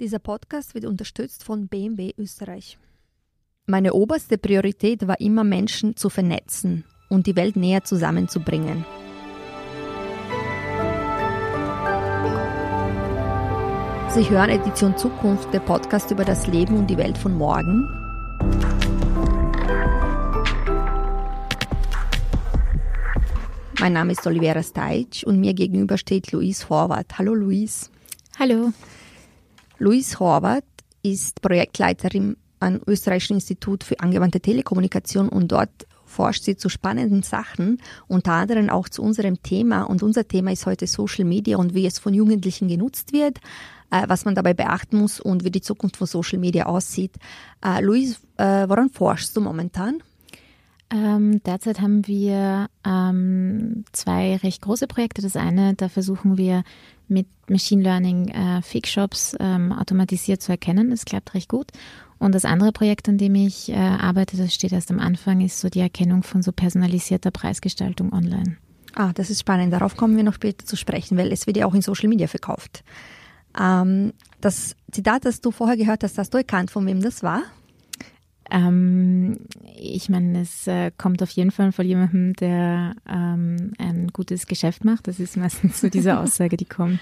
Dieser Podcast wird unterstützt von BMW Österreich. Meine oberste Priorität war immer, Menschen zu vernetzen und die Welt näher zusammenzubringen. Sie hören Edition Zukunft, der Podcast über das Leben und die Welt von morgen. Mein Name ist Olivera Steitsch und mir gegenüber steht Luis Horvath. Hallo Luis. Hallo. Luis Horvath ist Projektleiterin am Österreichischen Institut für angewandte Telekommunikation und dort forscht sie zu spannenden Sachen, unter anderem auch zu unserem Thema. Und unser Thema ist heute Social Media und wie es von Jugendlichen genutzt wird, äh, was man dabei beachten muss und wie die Zukunft von Social Media aussieht. Äh, Luis, äh, woran forschst du momentan? Ähm, derzeit haben wir ähm, zwei recht große Projekte. Das eine, da versuchen wir mit Machine Learning äh, Fake-Shops ähm, automatisiert zu erkennen. Das klappt recht gut. Und das andere Projekt, an dem ich äh, arbeite, das steht erst am Anfang, ist so die Erkennung von so personalisierter Preisgestaltung online. Ah, das ist spannend. Darauf kommen wir noch später zu sprechen, weil es wird ja auch in Social Media verkauft. Ähm, das Zitat, das du vorher gehört hast, hast du erkannt, von wem das war? Ähm, ich meine, es äh, kommt auf jeden Fall von jemandem, der ähm, ein gutes Geschäft macht. Das ist meistens so diese Aussage, die kommt,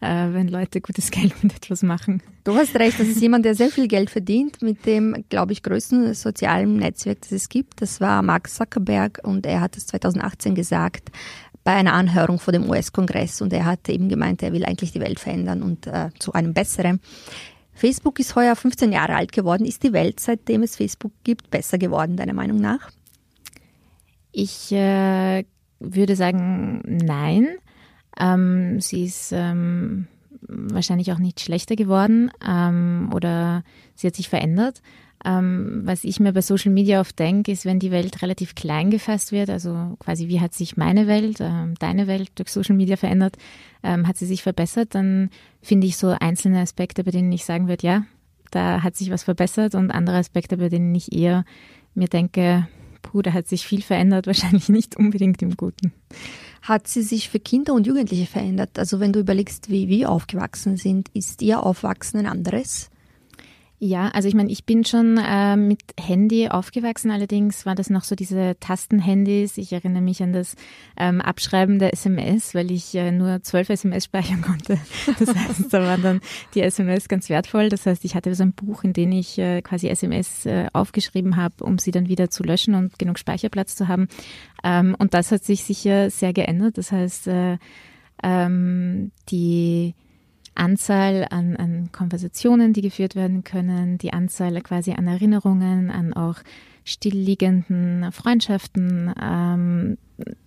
äh, wenn Leute gutes Geld mit etwas machen. Du hast recht, das ist jemand, der sehr viel Geld verdient mit dem, glaube ich, größten sozialen Netzwerk, das es gibt. Das war Mark Zuckerberg und er hat es 2018 gesagt bei einer Anhörung vor dem US-Kongress und er hat eben gemeint, er will eigentlich die Welt verändern und äh, zu einem besseren. Facebook ist heuer 15 Jahre alt geworden. Ist die Welt, seitdem es Facebook gibt, besser geworden, deiner Meinung nach? Ich äh, würde sagen, nein. Ähm, sie ist ähm, wahrscheinlich auch nicht schlechter geworden ähm, oder sie hat sich verändert. Ähm, was ich mir bei Social Media oft denke, ist, wenn die Welt relativ klein gefasst wird, also quasi wie hat sich meine Welt, äh, deine Welt durch Social Media verändert, ähm, hat sie sich verbessert, dann finde ich so einzelne Aspekte, bei denen ich sagen würde, ja, da hat sich was verbessert und andere Aspekte, bei denen ich eher mir denke, puh, da hat sich viel verändert, wahrscheinlich nicht unbedingt im Guten. Hat sie sich für Kinder und Jugendliche verändert? Also wenn du überlegst, wie wir aufgewachsen sind, ist ihr Aufwachsen ein anderes? Ja, also ich meine, ich bin schon äh, mit Handy aufgewachsen, allerdings waren das noch so diese Tastenhandys. Ich erinnere mich an das ähm, Abschreiben der SMS, weil ich äh, nur zwölf SMS speichern konnte. Das heißt, da waren dann die SMS ganz wertvoll. Das heißt, ich hatte so ein Buch, in dem ich äh, quasi SMS äh, aufgeschrieben habe, um sie dann wieder zu löschen und genug Speicherplatz zu haben. Ähm, und das hat sich sicher sehr geändert. Das heißt, äh, ähm, die Anzahl an, an Konversationen, die geführt werden können, die Anzahl quasi an Erinnerungen, an auch stillliegenden Freundschaften, ähm,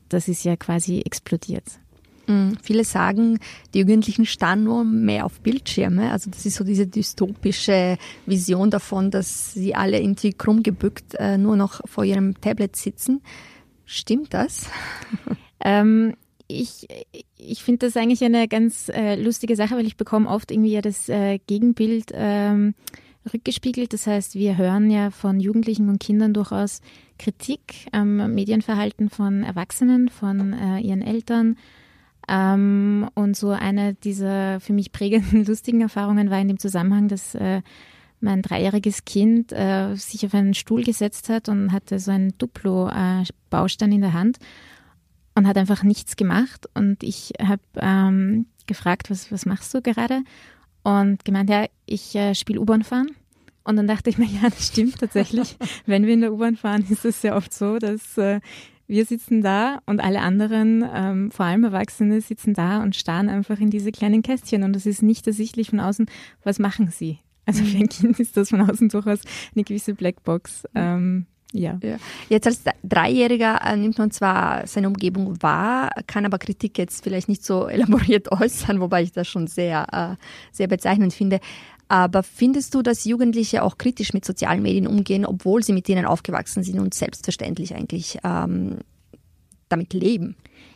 das ist ja quasi explodiert. Mhm. Viele sagen, die Jugendlichen starren nur mehr auf Bildschirme. Also das ist so diese dystopische Vision davon, dass sie alle irgendwie krumm gebückt äh, nur noch vor ihrem Tablet sitzen. Stimmt das? Ähm, ich, ich finde das eigentlich eine ganz äh, lustige Sache, weil ich bekomme oft irgendwie ja das äh, Gegenbild ähm, rückgespiegelt. Das heißt, wir hören ja von Jugendlichen und Kindern durchaus Kritik am Medienverhalten von Erwachsenen, von äh, ihren Eltern. Ähm, und so eine dieser für mich prägenden, lustigen Erfahrungen war in dem Zusammenhang, dass äh, mein dreijähriges Kind äh, sich auf einen Stuhl gesetzt hat und hatte so einen Duplo-Baustein in der Hand und hat einfach nichts gemacht. Und ich habe ähm, gefragt, was, was machst du gerade? Und gemeint, ja, ich äh, spiele U-Bahn fahren. Und dann dachte ich mir, ja, das stimmt tatsächlich. Wenn wir in der U-Bahn fahren, ist es sehr oft so, dass äh, wir sitzen da und alle anderen, ähm, vor allem Erwachsene, sitzen da und starren einfach in diese kleinen Kästchen. Und es ist nicht ersichtlich von außen, was machen sie. Also für ein Kind ist das von außen durchaus eine gewisse Blackbox. Ähm, ja. ja. Jetzt als Dreijähriger äh, nimmt man zwar seine Umgebung wahr, kann aber Kritik jetzt vielleicht nicht so elaboriert äußern, wobei ich das schon sehr, äh, sehr bezeichnend finde. Aber findest du, dass Jugendliche auch kritisch mit sozialen Medien umgehen, obwohl sie mit denen aufgewachsen sind und selbstverständlich eigentlich ähm, damit leben?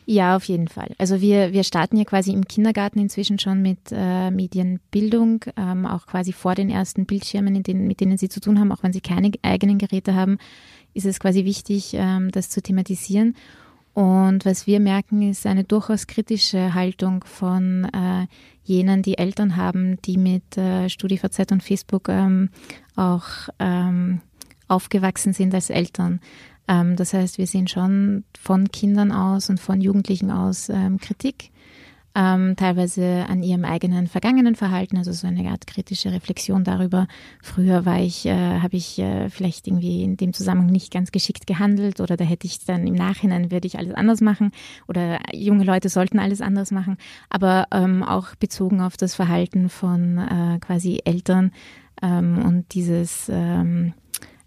Ja, auf jeden Fall. Also wir, wir starten ja quasi im Kindergarten inzwischen schon mit äh, Medienbildung, ähm, auch quasi vor den ersten Bildschirmen, denen, mit denen sie zu tun haben, auch wenn sie keine eigenen Geräte haben, ist es quasi wichtig, ähm, das zu thematisieren. Und was wir merken, ist eine durchaus kritische Haltung von äh, jenen, die Eltern haben, die mit äh, StudiVZ und Facebook ähm, auch ähm, aufgewachsen sind als Eltern. Ähm, das heißt, wir sehen schon von Kindern aus und von Jugendlichen aus ähm, Kritik ähm, teilweise an ihrem eigenen vergangenen Verhalten, also so eine Art kritische Reflexion darüber. Früher war ich, äh, habe ich äh, vielleicht irgendwie in dem Zusammenhang nicht ganz geschickt gehandelt oder da hätte ich dann im Nachhinein würde ich alles anders machen oder junge Leute sollten alles anders machen, aber ähm, auch bezogen auf das Verhalten von äh, quasi Eltern ähm, und dieses ähm,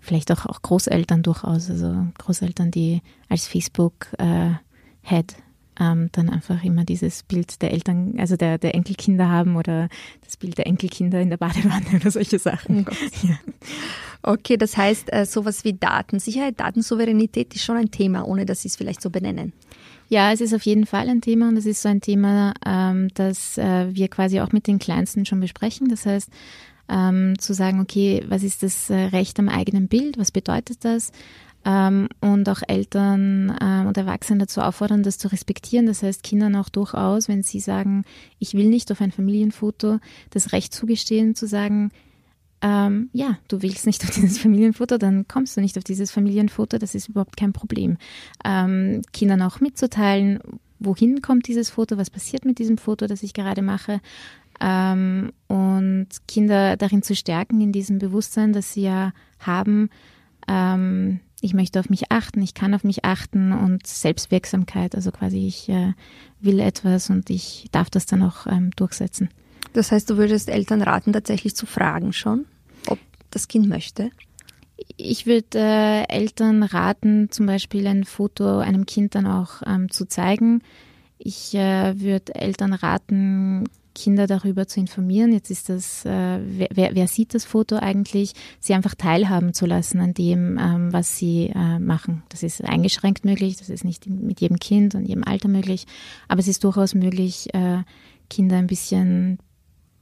vielleicht auch, auch Großeltern durchaus, also Großeltern, die als Facebook äh, Head ähm, dann einfach immer dieses Bild der Eltern, also der, der Enkelkinder haben oder das Bild der Enkelkinder in der Badewanne oder solche Sachen. Oh ja. Okay, das heißt, äh, sowas wie Datensicherheit, Datensouveränität ist schon ein Thema, ohne dass Sie es vielleicht so benennen. Ja, es ist auf jeden Fall ein Thema und es ist so ein Thema, ähm, das äh, wir quasi auch mit den Kleinsten schon besprechen. Das heißt, ähm, zu sagen, okay, was ist das äh, Recht am eigenen Bild? Was bedeutet das? ähm, und auch Eltern ähm, und Erwachsene dazu auffordern, das zu respektieren. Das heißt, Kindern auch durchaus, wenn sie sagen, ich will nicht auf ein Familienfoto, das Recht zugestehen, zu sagen, ähm, ja, du willst nicht auf dieses Familienfoto, dann kommst du nicht auf dieses Familienfoto, das ist überhaupt kein Problem. Ähm, Kindern auch mitzuteilen, wohin kommt dieses Foto, was passiert mit diesem Foto, das ich gerade mache. Ähm, und Kinder darin zu stärken, in diesem Bewusstsein, dass sie ja haben, ähm, ich möchte auf mich achten, ich kann auf mich achten und Selbstwirksamkeit, also quasi ich äh, will etwas und ich darf das dann auch ähm, durchsetzen. Das heißt, du würdest Eltern raten, tatsächlich zu fragen schon, ob das Kind möchte? Ich würde äh, Eltern raten, zum Beispiel ein Foto einem Kind dann auch ähm, zu zeigen. Ich äh, würde Eltern raten, Kinder darüber zu informieren. Jetzt ist das, äh, wer, wer, sieht das Foto eigentlich, sie einfach teilhaben zu lassen an dem, ähm, was sie äh, machen. Das ist eingeschränkt möglich, das ist nicht mit jedem Kind und jedem Alter möglich, aber es ist durchaus möglich, äh, Kinder ein bisschen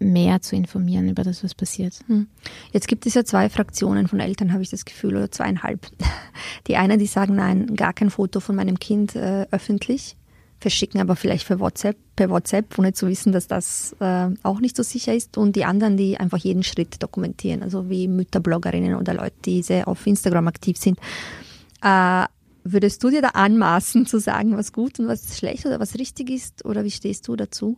mehr zu informieren über das, was passiert. Hm. Jetzt gibt es ja zwei Fraktionen von Eltern, habe ich das Gefühl, oder zweieinhalb. Die einen, die sagen, nein, gar kein Foto von meinem Kind äh, öffentlich verschicken aber vielleicht per WhatsApp, per WhatsApp, ohne zu wissen, dass das äh, auch nicht so sicher ist. Und die anderen, die einfach jeden Schritt dokumentieren, also wie Mütterbloggerinnen oder Leute, die sehr auf Instagram aktiv sind. Äh, würdest du dir da anmaßen zu sagen, was gut und was schlecht oder was richtig ist? Oder wie stehst du dazu?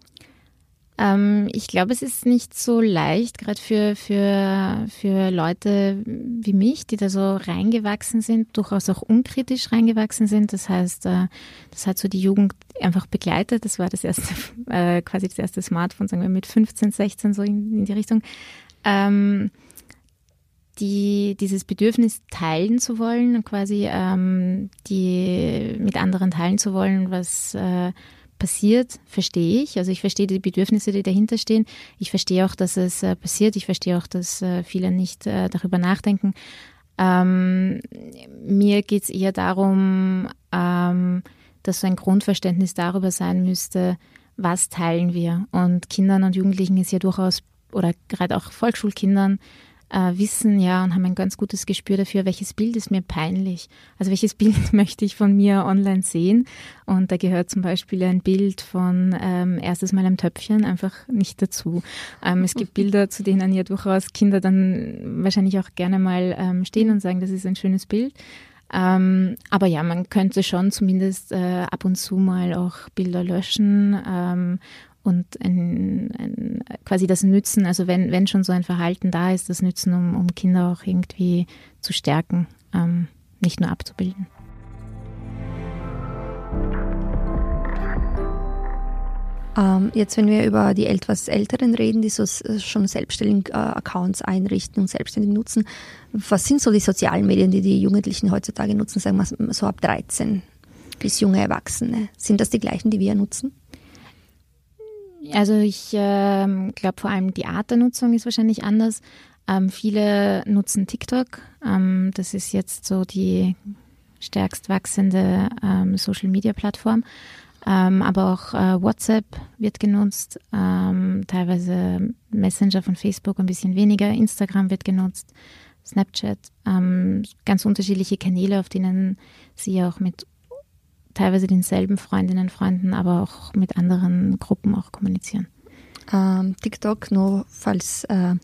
Ähm, ich glaube, es ist nicht so leicht, gerade für, für, für Leute wie mich, die da so reingewachsen sind, durchaus auch unkritisch reingewachsen sind. Das heißt, äh, das hat so die Jugend einfach begleitet. Das war das erste, äh, quasi das erste Smartphone, sagen wir mit 15, 16 so in, in die Richtung. Ähm, die, dieses Bedürfnis teilen zu wollen, quasi ähm, die mit anderen teilen zu wollen, was äh, passiert, verstehe ich. Also ich verstehe die Bedürfnisse, die dahinter stehen. Ich verstehe auch, dass es äh, passiert. Ich verstehe auch, dass äh, viele nicht äh, darüber nachdenken. Ähm, mir geht es eher darum, ähm, dass so ein Grundverständnis darüber sein müsste, was teilen wir. Und Kindern und Jugendlichen ist ja durchaus, oder gerade auch Volksschulkindern, äh, wissen ja und haben ein ganz gutes Gespür dafür, welches Bild ist mir peinlich. Also welches Bild möchte ich von mir online sehen. Und da gehört zum Beispiel ein Bild von ähm, erstes Mal im Töpfchen einfach nicht dazu. Ähm, es gibt Bilder, zu denen ja durchaus Kinder dann wahrscheinlich auch gerne mal ähm, stehen und sagen, das ist ein schönes Bild. Ähm, aber ja, man könnte schon zumindest äh, ab und zu mal auch Bilder löschen ähm, und ein, ein, quasi das Nützen, also wenn, wenn schon so ein Verhalten da ist, das Nützen, um, um Kinder auch irgendwie zu stärken, ähm, nicht nur abzubilden. Ähm, jetzt, wenn wir über die etwas Älteren reden, die so schon selbstständig äh, Accounts einrichten und selbstständig nutzen, was sind so die sozialen Medien, die die Jugendlichen heutzutage nutzen, sagen wir so ab 13 bis junge Erwachsene? Sind das die gleichen, die wir nutzen? Also ich äh, glaube vor allem die Art der Nutzung ist wahrscheinlich anders. Ähm, viele nutzen TikTok. Ähm, das ist jetzt so die stärkst wachsende ähm, Social-Media-Plattform. Ähm, aber auch äh, WhatsApp wird genutzt, ähm, teilweise Messenger von Facebook ein bisschen weniger, Instagram wird genutzt, Snapchat, ähm, ganz unterschiedliche Kanäle, auf denen sie auch mit teilweise denselben Freundinnen, Freunden, aber auch mit anderen Gruppen auch kommunizieren. Ähm, TikTok, nur falls äh,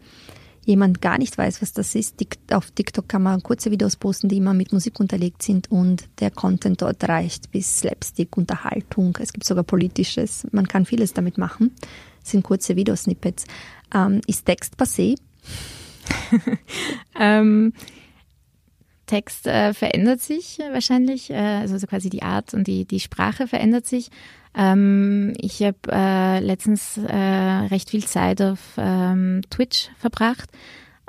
jemand gar nicht weiß, was das ist, auf TikTok kann man kurze Videos posten, die immer mit Musik unterlegt sind und der Content dort reicht bis Slapstick, Unterhaltung. Es gibt sogar politisches. Man kann vieles damit machen. Das sind kurze Videosnippets. Ähm, ist Text passé? ähm, Text äh, verändert sich wahrscheinlich, äh, also quasi die Art und die, die Sprache verändert sich. Ähm, ich habe äh, letztens äh, recht viel Zeit auf ähm, Twitch verbracht.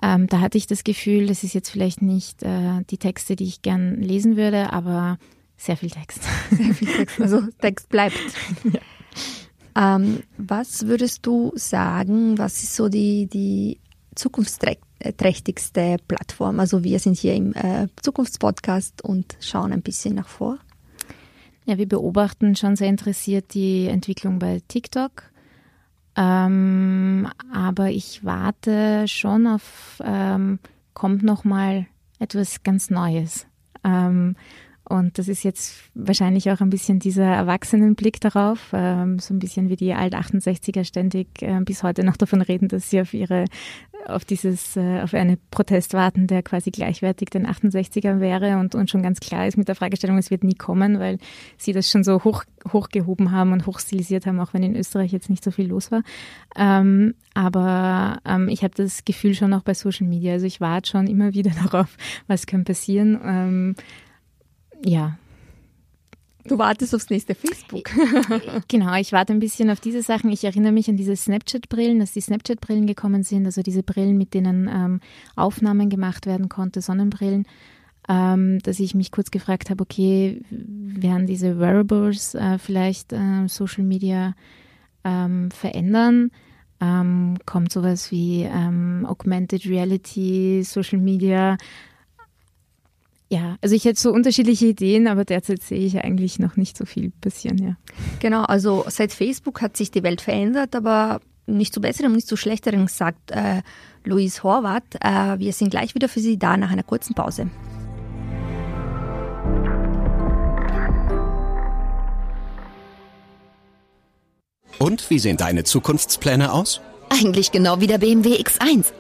Ähm, da hatte ich das Gefühl, das ist jetzt vielleicht nicht äh, die Texte, die ich gern lesen würde, aber sehr viel Text. Sehr viel Text, also Text bleibt. Ja. Ähm, was würdest du sagen, was ist so die, die zukunftsträchtigste Plattform? Also wir sind hier im äh, Zukunftspodcast und schauen ein bisschen nach vor. Ja, wir beobachten schon sehr interessiert die Entwicklung bei TikTok. Ähm, aber ich warte schon auf, ähm, kommt noch mal etwas ganz Neues. Ähm, und das ist jetzt wahrscheinlich auch ein bisschen dieser Erwachsenenblick darauf, ähm, so ein bisschen wie die Alt-68er ständig äh, bis heute noch davon reden, dass sie auf ihre, auf dieses, äh, auf einen Protest warten, der quasi gleichwertig den 68er wäre und, und schon ganz klar ist mit der Fragestellung, es wird nie kommen, weil sie das schon so hoch, hochgehoben haben und hochstilisiert haben, auch wenn in Österreich jetzt nicht so viel los war. Ähm, aber ähm, ich habe das Gefühl schon auch bei Social Media, also ich warte schon immer wieder darauf, was kann passieren. Ja. Du wartest aufs nächste Facebook. genau, ich warte ein bisschen auf diese Sachen. Ich erinnere mich an diese Snapchat-Brillen, dass die Snapchat-Brillen gekommen sind, also diese Brillen, mit denen ähm, Aufnahmen gemacht werden konnte, Sonnenbrillen. Ähm, dass ich mich kurz gefragt habe, okay, werden diese Wearables äh, vielleicht äh, Social Media ähm, verändern? Ähm, kommt sowas wie ähm, Augmented Reality, Social Media? Ja, also ich hätte so unterschiedliche Ideen, aber derzeit sehe ich eigentlich noch nicht so viel passieren, ja. Genau, also seit Facebook hat sich die Welt verändert, aber nicht zu besseren und nicht zu schlechteren, sagt äh, Luis Horvath. Äh, wir sind gleich wieder für Sie da nach einer kurzen Pause. Und wie sehen deine Zukunftspläne aus? Eigentlich genau wie der BMW X1.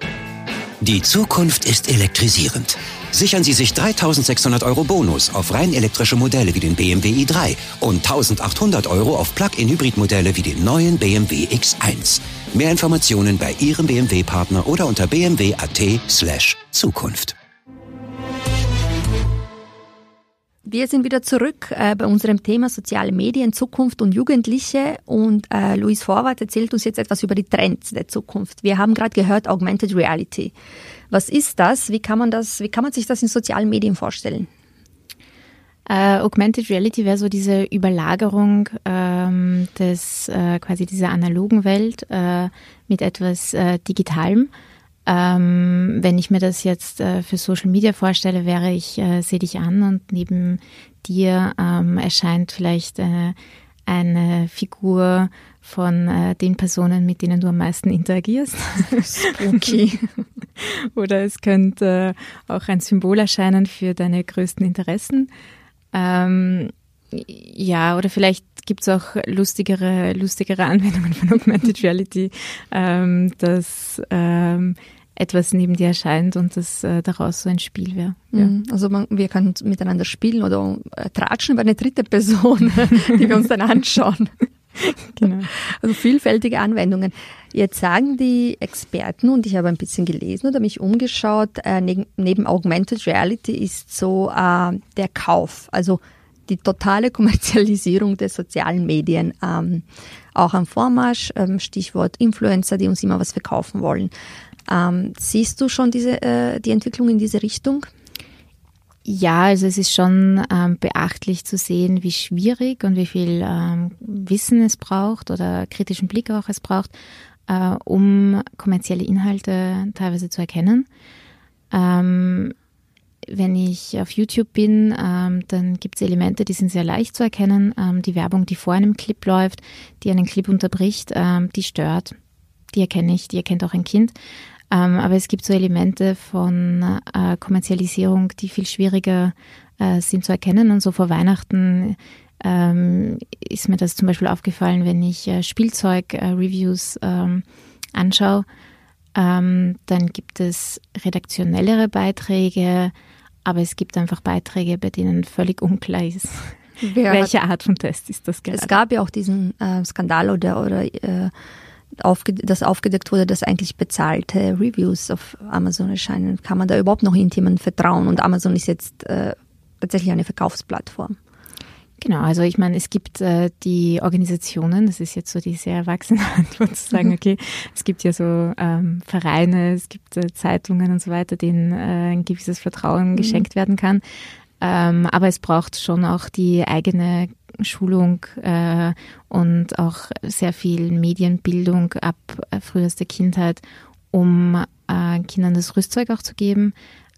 Die Zukunft ist elektrisierend. Sichern Sie sich 3600 Euro Bonus auf rein elektrische Modelle wie den BMW i3 und 1800 Euro auf Plug-in-Hybrid-Modelle wie den neuen BMW X1. Mehr Informationen bei Ihrem BMW-Partner oder unter bmw.at Wir sind wieder zurück äh, bei unserem Thema soziale Medien, Zukunft und Jugendliche. Und äh, Luis Vorwart erzählt uns jetzt etwas über die Trends der Zukunft. Wir haben gerade gehört, Augmented Reality. Was ist das? Wie kann man das, wie kann man sich das in sozialen Medien vorstellen? Uh, Augmented Reality wäre so diese Überlagerung ähm, des äh, quasi dieser analogen Welt äh, mit etwas äh, Digitalem. Ähm, wenn ich mir das jetzt äh, für Social Media vorstelle, wäre ich äh, sehe dich an und neben dir ähm, erscheint vielleicht äh, eine Figur von äh, den Personen, mit denen du am meisten interagierst. Okay. oder es könnte auch ein Symbol erscheinen für deine größten Interessen. Ähm, ja, oder vielleicht gibt es auch lustigere, lustigere Anwendungen von Augmented Reality, ähm, dass ähm, etwas neben dir erscheint und das äh, daraus so ein Spiel wäre. Ja. Mhm. Also man, wir können miteinander spielen oder äh, tratschen über eine dritte Person, die wir uns dann anschauen. genau. Also vielfältige Anwendungen. Jetzt sagen die Experten, und ich habe ein bisschen gelesen oder mich umgeschaut, äh, neben, neben Augmented Reality ist so äh, der Kauf, also die totale Kommerzialisierung der sozialen Medien ähm, auch am Vormarsch. Ähm, Stichwort Influencer, die uns immer was verkaufen wollen. Ähm, siehst du schon diese, äh, die Entwicklung in diese Richtung? Ja, also es ist schon ähm, beachtlich zu sehen, wie schwierig und wie viel ähm, Wissen es braucht oder kritischen Blick auch es braucht, äh, um kommerzielle Inhalte teilweise zu erkennen. Ähm, wenn ich auf YouTube bin, ähm, dann gibt es Elemente, die sind sehr leicht zu erkennen. Ähm, die Werbung, die vor einem Clip läuft, die einen Clip unterbricht, ähm, die stört. Die erkenne ich, die erkennt auch ein Kind. Ähm, aber es gibt so Elemente von äh, Kommerzialisierung, die viel schwieriger äh, sind zu erkennen. Und so vor Weihnachten ähm, ist mir das zum Beispiel aufgefallen, wenn ich äh, Spielzeug-Reviews ähm, anschaue. Dann gibt es redaktionellere Beiträge, aber es gibt einfach Beiträge, bei denen völlig unklar ist, Wer welche Art von Test ist das gerade. Es gab ja auch diesen äh, Skandal oder, oder äh, aufge das aufgedeckt wurde, dass eigentlich bezahlte Reviews auf Amazon erscheinen. Kann man da überhaupt noch irgendjemandem vertrauen? Und Amazon ist jetzt äh, tatsächlich eine Verkaufsplattform. Genau, also ich meine, es gibt äh, die Organisationen, das ist jetzt so die sehr erwachsene Antwort zu sagen, okay, es gibt ja so ähm, Vereine, es gibt äh, Zeitungen und so weiter, denen äh, ein gewisses Vertrauen mhm. geschenkt werden kann. Ähm, aber es braucht schon auch die eigene Schulung äh, und auch sehr viel Medienbildung ab äh, frühester Kindheit, um äh, Kindern das Rüstzeug auch zu geben,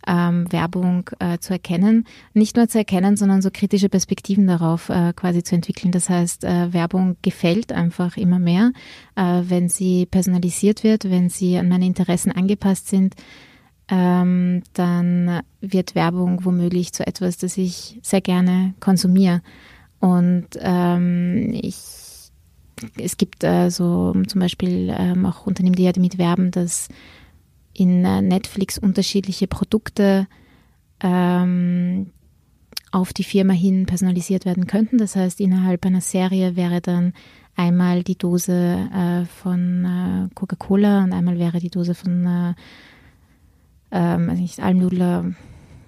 ähm, Werbung äh, zu erkennen. Nicht nur zu erkennen, sondern so kritische Perspektiven darauf äh, quasi zu entwickeln. Das heißt, äh, Werbung gefällt einfach immer mehr, äh, wenn sie personalisiert wird, wenn sie an meine Interessen angepasst sind. Ähm, dann wird Werbung womöglich zu etwas, das ich sehr gerne konsumiere. Und ähm, ich, es gibt äh, so zum Beispiel ähm, auch Unternehmen, die ja damit werben, dass in äh, Netflix unterschiedliche Produkte ähm, auf die Firma hin personalisiert werden könnten. Das heißt, innerhalb einer Serie wäre dann einmal die Dose äh, von äh, Coca-Cola und einmal wäre die Dose von äh, ähm, also nicht Almnudler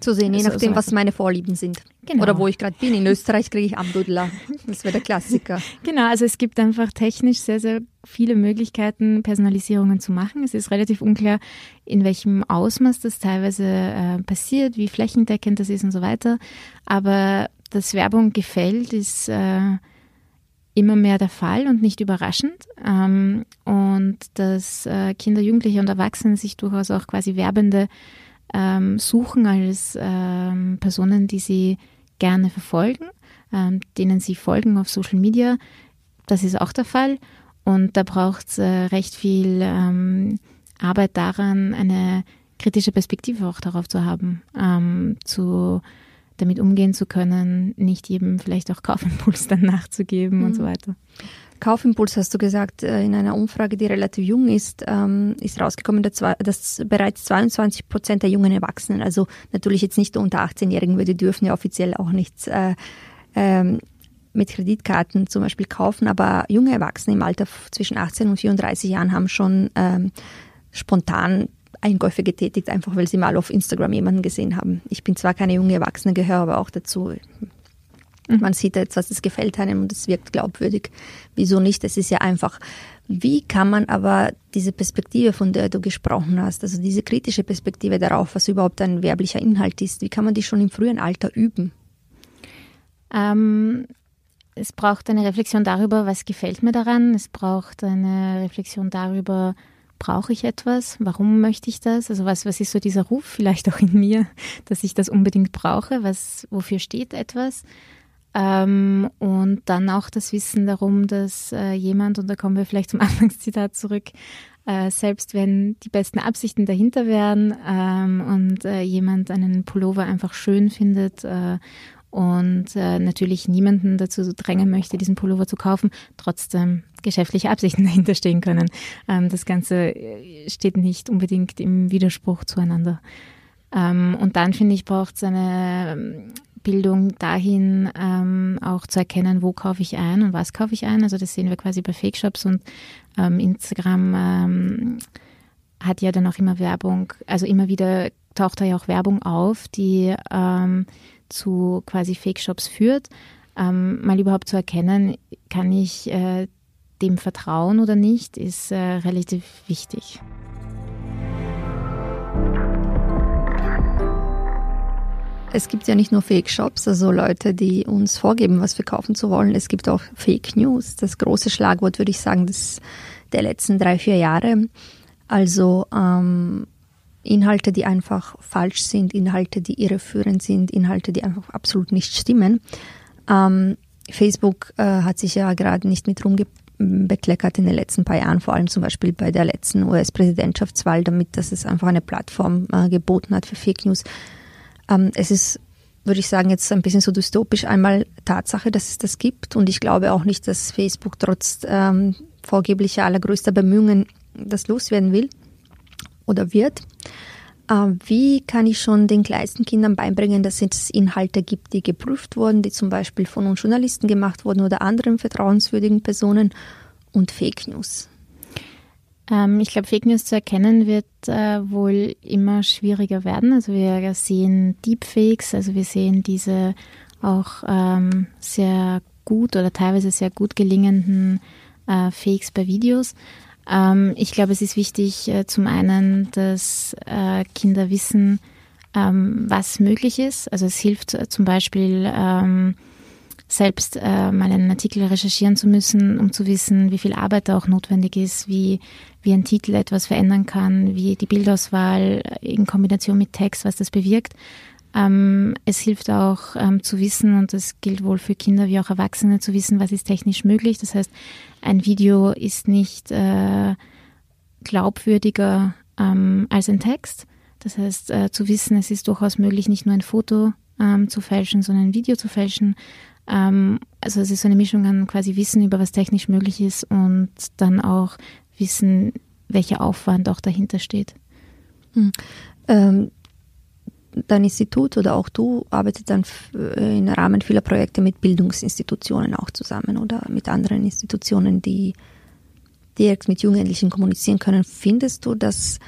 zu sehen, je nachdem, was meine Vorlieben sind. Genau. Oder wo ich gerade bin. In Österreich kriege ich Amdudler. Das wäre der Klassiker. Genau, also es gibt einfach technisch sehr, sehr viele Möglichkeiten, Personalisierungen zu machen. Es ist relativ unklar, in welchem Ausmaß das teilweise äh, passiert, wie flächendeckend das ist und so weiter. Aber dass Werbung gefällt, ist äh, immer mehr der Fall und nicht überraschend. Ähm, und dass äh, Kinder, Jugendliche und Erwachsene sich durchaus auch quasi Werbende ähm, suchen als ähm, Personen, die sie gerne verfolgen, ähm, denen sie folgen auf Social Media. Das ist auch der Fall. Und da braucht es äh, recht viel ähm, Arbeit daran, eine kritische Perspektive auch darauf zu haben, ähm, zu damit umgehen zu können, nicht jedem vielleicht auch Kaufimpuls dann nachzugeben mhm. und so weiter. Kaufimpuls hast du gesagt, äh, in einer Umfrage, die relativ jung ist, ähm, ist rausgekommen, dass bereits 22 Prozent der jungen Erwachsenen, also natürlich jetzt nicht unter 18-Jährigen, weil die dürfen ja offiziell auch nichts äh, ähm, mit Kreditkarten zum Beispiel kaufen, aber junge Erwachsene im Alter zwischen 18 und 34 Jahren haben schon ähm, spontan Einkäufe getätigt, einfach weil sie mal auf Instagram jemanden gesehen haben. Ich bin zwar keine junge Erwachsene, gehöre aber auch dazu. Mhm. Man sieht etwas, das gefällt einem und es wirkt glaubwürdig. Wieso nicht? Es ist ja einfach. Wie kann man aber diese Perspektive, von der du gesprochen hast, also diese kritische Perspektive darauf, was überhaupt ein werblicher Inhalt ist, wie kann man die schon im frühen Alter üben? Ähm, es braucht eine Reflexion darüber, was gefällt mir daran. Es braucht eine Reflexion darüber, brauche ich etwas? Warum möchte ich das? Also was, was ist so dieser Ruf vielleicht auch in mir, dass ich das unbedingt brauche? Was, wofür steht etwas? Ähm, und dann auch das Wissen darum, dass äh, jemand, und da kommen wir vielleicht zum Anfangszitat zurück, äh, selbst wenn die besten Absichten dahinter wären ähm, und äh, jemand einen Pullover einfach schön findet äh, und äh, natürlich niemanden dazu drängen möchte, diesen Pullover zu kaufen, trotzdem geschäftliche Absichten dahinter stehen können. Ähm, das Ganze äh, steht nicht unbedingt im Widerspruch zueinander. Ähm, und dann finde ich, braucht es eine Bildung dahin ähm, auch zu erkennen, wo kaufe ich ein und was kaufe ich ein. Also das sehen wir quasi bei Fake Shops und ähm, Instagram ähm, hat ja dann auch immer Werbung, also immer wieder taucht da ja auch Werbung auf, die ähm, zu quasi Fake Shops führt. Ähm, mal überhaupt zu erkennen, kann ich äh, dem vertrauen oder nicht, ist äh, relativ wichtig. Es gibt ja nicht nur Fake-Shops, also Leute, die uns vorgeben, was wir kaufen zu wollen. Es gibt auch Fake News, das große Schlagwort, würde ich sagen, des, der letzten drei, vier Jahre. Also ähm, Inhalte, die einfach falsch sind, Inhalte, die irreführend sind, Inhalte, die einfach absolut nicht stimmen. Ähm, Facebook äh, hat sich ja gerade nicht mit rumbekleckert in den letzten paar Jahren, vor allem zum Beispiel bei der letzten US-Präsidentschaftswahl, damit dass es einfach eine Plattform äh, geboten hat für Fake News. Ähm, es ist würde ich sagen, jetzt ein bisschen so dystopisch einmal Tatsache, dass es das gibt. Und ich glaube auch nicht, dass Facebook trotz ähm, vorgeblicher allergrößter Bemühungen das loswerden will oder wird. Äh, wie kann ich schon den kleinsten Kindern beibringen, dass es Inhalte gibt, die geprüft wurden, die zum Beispiel von uns Journalisten gemacht wurden oder anderen vertrauenswürdigen Personen und Fake News? Ähm, ich glaube, Fake News zu erkennen wird äh, wohl immer schwieriger werden. Also wir sehen Deepfakes, also wir sehen diese auch ähm, sehr gut oder teilweise sehr gut gelingenden äh, Fakes bei Videos. Ähm, ich glaube, es ist wichtig, äh, zum einen, dass äh, Kinder wissen, ähm, was möglich ist. Also es hilft äh, zum Beispiel, ähm, selbst äh, mal einen Artikel recherchieren zu müssen, um zu wissen, wie viel Arbeit da auch notwendig ist, wie, wie ein Titel etwas verändern kann, wie die Bildauswahl in Kombination mit Text, was das bewirkt. Ähm, es hilft auch ähm, zu wissen, und das gilt wohl für Kinder wie auch Erwachsene, zu wissen, was ist technisch möglich. Das heißt, ein Video ist nicht äh, glaubwürdiger ähm, als ein Text. Das heißt, äh, zu wissen, es ist durchaus möglich, nicht nur ein Foto ähm, zu fälschen, sondern ein Video zu fälschen. Ähm, also es ist so eine Mischung an quasi Wissen über was technisch möglich ist und dann auch Wissen, welcher Aufwand auch dahinter steht. Hm. Ähm, dein Institut oder auch du arbeitet dann äh, im Rahmen vieler Projekte mit Bildungsinstitutionen auch zusammen oder mit anderen Institutionen, die direkt mit Jugendlichen kommunizieren können. Findest du, dass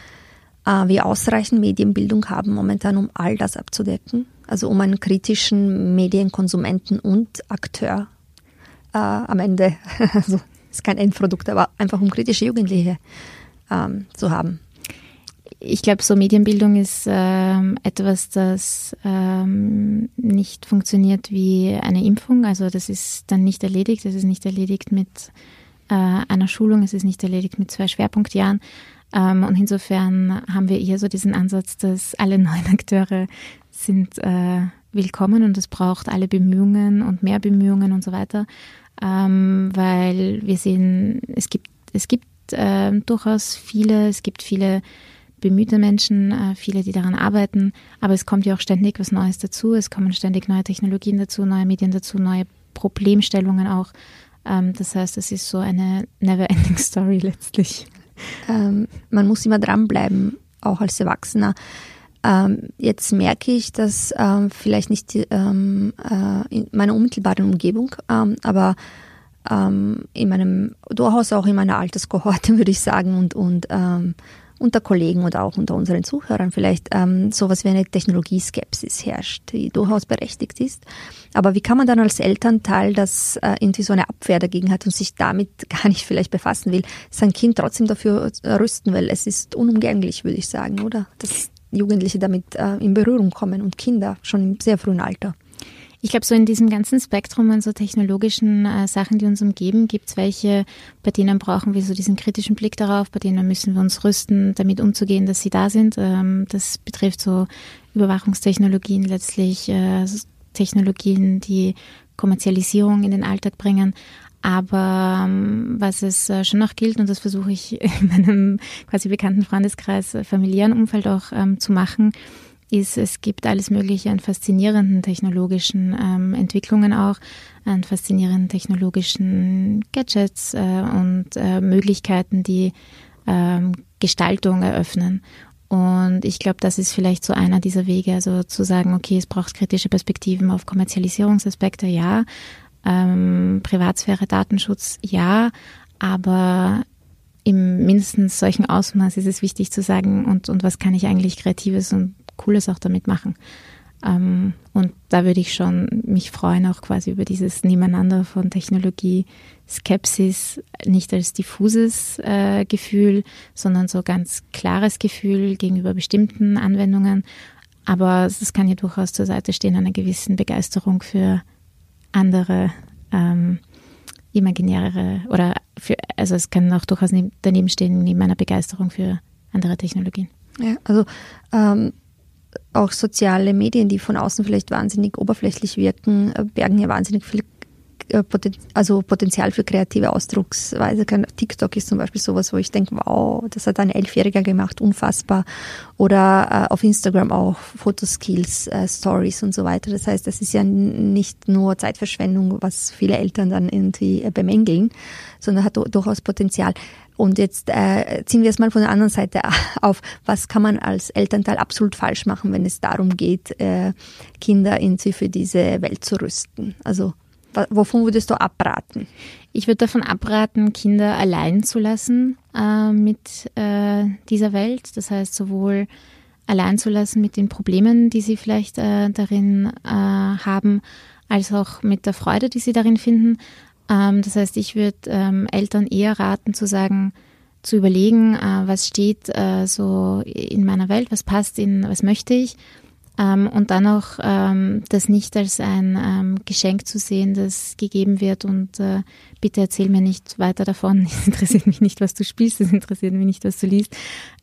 äh, wir ausreichend Medienbildung haben momentan, um all das abzudecken? Also um einen kritischen Medienkonsumenten und Akteur äh, am Ende, also ist kein Endprodukt, aber einfach um kritische Jugendliche ähm, zu haben ich glaube, so Medienbildung ist ähm, etwas, das ähm, nicht funktioniert wie eine Impfung. Also das ist dann nicht erledigt. Das ist nicht erledigt mit äh, einer Schulung. Es ist nicht erledigt mit zwei Schwerpunktjahren. Ähm, und insofern haben wir eher so diesen Ansatz, dass alle neuen Akteure sind äh, willkommen und es braucht alle Bemühungen und mehr Bemühungen und so weiter, ähm, weil wir sehen, es gibt es gibt äh, durchaus viele, es gibt viele bemühte Menschen, äh, viele, die daran arbeiten. Aber es kommt ja auch ständig was Neues dazu. Es kommen ständig neue Technologien dazu, neue Medien dazu, neue Problemstellungen auch. Ähm, das heißt, es ist so eine never-ending Story letztlich. Ähm, man muss immer dranbleiben, auch als Erwachsener. Ähm, jetzt merke ich, dass ähm, vielleicht nicht ähm, äh, in meiner unmittelbaren Umgebung, ähm, aber ähm, in meinem, durchaus auch in meiner Alterskohorte, würde ich sagen, und, und ähm, unter Kollegen oder auch unter unseren Zuhörern vielleicht ähm, sowas wie eine Technologieskepsis herrscht, die durchaus berechtigt ist. Aber wie kann man dann als Elternteil, das äh, irgendwie so eine Abwehr dagegen hat und sich damit gar nicht vielleicht befassen will, sein Kind trotzdem dafür rüsten, weil es ist unumgänglich, würde ich sagen, oder? Dass Jugendliche damit äh, in Berührung kommen und Kinder schon im sehr frühen Alter. Ich glaube, so in diesem ganzen Spektrum an so technologischen äh, Sachen, die uns umgeben, gibt es welche, bei denen brauchen wir so diesen kritischen Blick darauf, bei denen müssen wir uns rüsten, damit umzugehen, dass sie da sind. Ähm, das betrifft so Überwachungstechnologien letztlich, äh, Technologien, die Kommerzialisierung in den Alltag bringen. Aber ähm, was es äh, schon noch gilt, und das versuche ich in meinem quasi bekannten Freundeskreis, äh, familiären Umfeld auch ähm, zu machen, ist, es gibt alles Mögliche an faszinierenden technologischen ähm, Entwicklungen auch, an faszinierenden technologischen Gadgets äh, und äh, Möglichkeiten, die ähm, Gestaltung eröffnen. Und ich glaube, das ist vielleicht so einer dieser Wege, also zu sagen, okay, es braucht kritische Perspektiven auf Kommerzialisierungsaspekte, ja, ähm, Privatsphäre, Datenschutz, ja, aber im mindestens solchen Ausmaß ist es wichtig zu sagen, und, und was kann ich eigentlich Kreatives und Cooles auch damit machen. Ähm, und da würde ich schon mich freuen, auch quasi über dieses Nebeneinander von Technologie, Skepsis, nicht als diffuses äh, Gefühl, sondern so ganz klares Gefühl gegenüber bestimmten Anwendungen. Aber es kann ja durchaus zur Seite stehen einer gewissen Begeisterung für andere ähm, imaginärere oder für, also es kann auch durchaus daneben stehen neben einer Begeisterung für andere Technologien. Ja, also ähm, auch soziale Medien, die von außen vielleicht wahnsinnig oberflächlich wirken, äh, bergen ja wahnsinnig viel also Potenzial für kreative Ausdrucksweise. TikTok ist zum Beispiel sowas, wo ich denke, wow, das hat ein Elfjähriger gemacht, unfassbar. Oder äh, auf Instagram auch Fotoskills, äh, Stories und so weiter. Das heißt, das ist ja nicht nur Zeitverschwendung, was viele Eltern dann irgendwie äh, bemängeln, sondern hat durchaus Potenzial. Und jetzt äh, ziehen wir es mal von der anderen Seite auf. Was kann man als Elternteil absolut falsch machen, wenn es darum geht, äh, Kinder irgendwie für diese Welt zu rüsten? Also wovon würdest du abraten? Ich würde davon abraten, Kinder allein zu lassen äh, mit äh, dieser Welt. Das heißt, sowohl allein zu lassen mit den Problemen, die sie vielleicht äh, darin äh, haben, als auch mit der Freude, die sie darin finden. Ähm, das heißt, ich würde ähm, Eltern eher raten zu sagen, zu überlegen, äh, was steht äh, so in meiner Welt, was passt in, was möchte ich. Ähm, und dann auch ähm, das nicht als ein ähm, Geschenk zu sehen, das gegeben wird und äh, bitte erzähl mir nicht weiter davon. Es interessiert mich nicht, was du spielst, es interessiert mich nicht, was du liest.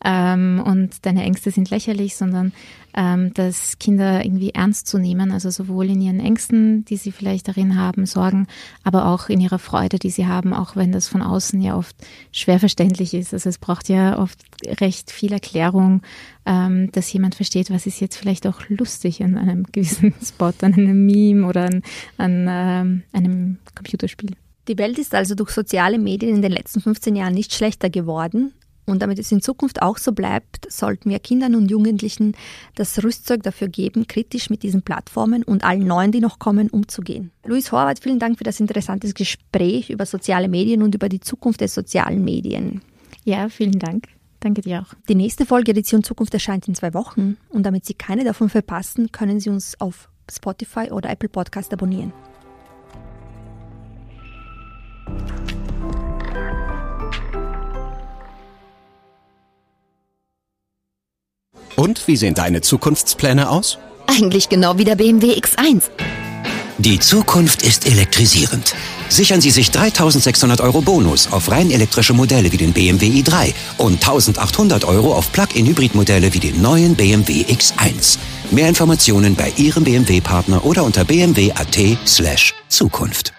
Ähm, und deine Ängste sind lächerlich, sondern ähm, das Kinder irgendwie ernst zu nehmen, also sowohl in ihren Ängsten, die sie vielleicht darin haben, Sorgen, aber auch in ihrer Freude, die sie haben, auch wenn das von außen ja oft schwer verständlich ist. Also es braucht ja oft recht viel Erklärung, ähm, dass jemand versteht, was ist jetzt vielleicht auch lustig an einem gewissen Spot, an einem Meme oder an, an ähm, einem Computerspiel. Die Welt ist also durch soziale Medien in den letzten 15 Jahren nicht schlechter geworden. Und damit es in Zukunft auch so bleibt, sollten wir Kindern und Jugendlichen das Rüstzeug dafür geben, kritisch mit diesen Plattformen und allen neuen, die noch kommen, umzugehen. Luis Horvath, vielen Dank für das interessante Gespräch über soziale Medien und über die Zukunft der sozialen Medien. Ja, vielen Dank. Danke dir auch. Die nächste Folge Edition Zukunft erscheint in zwei Wochen und damit Sie keine davon verpassen, können Sie uns auf Spotify oder Apple Podcast abonnieren. Und wie sehen deine Zukunftspläne aus? Eigentlich genau wie der BMW X1. Die Zukunft ist elektrisierend. Sichern Sie sich 3600 Euro Bonus auf rein elektrische Modelle wie den BMW i3 und 1800 Euro auf Plug-in-Hybrid-Modelle wie den neuen BMW X1. Mehr Informationen bei Ihrem BMW-Partner oder unter bmw.at slash Zukunft.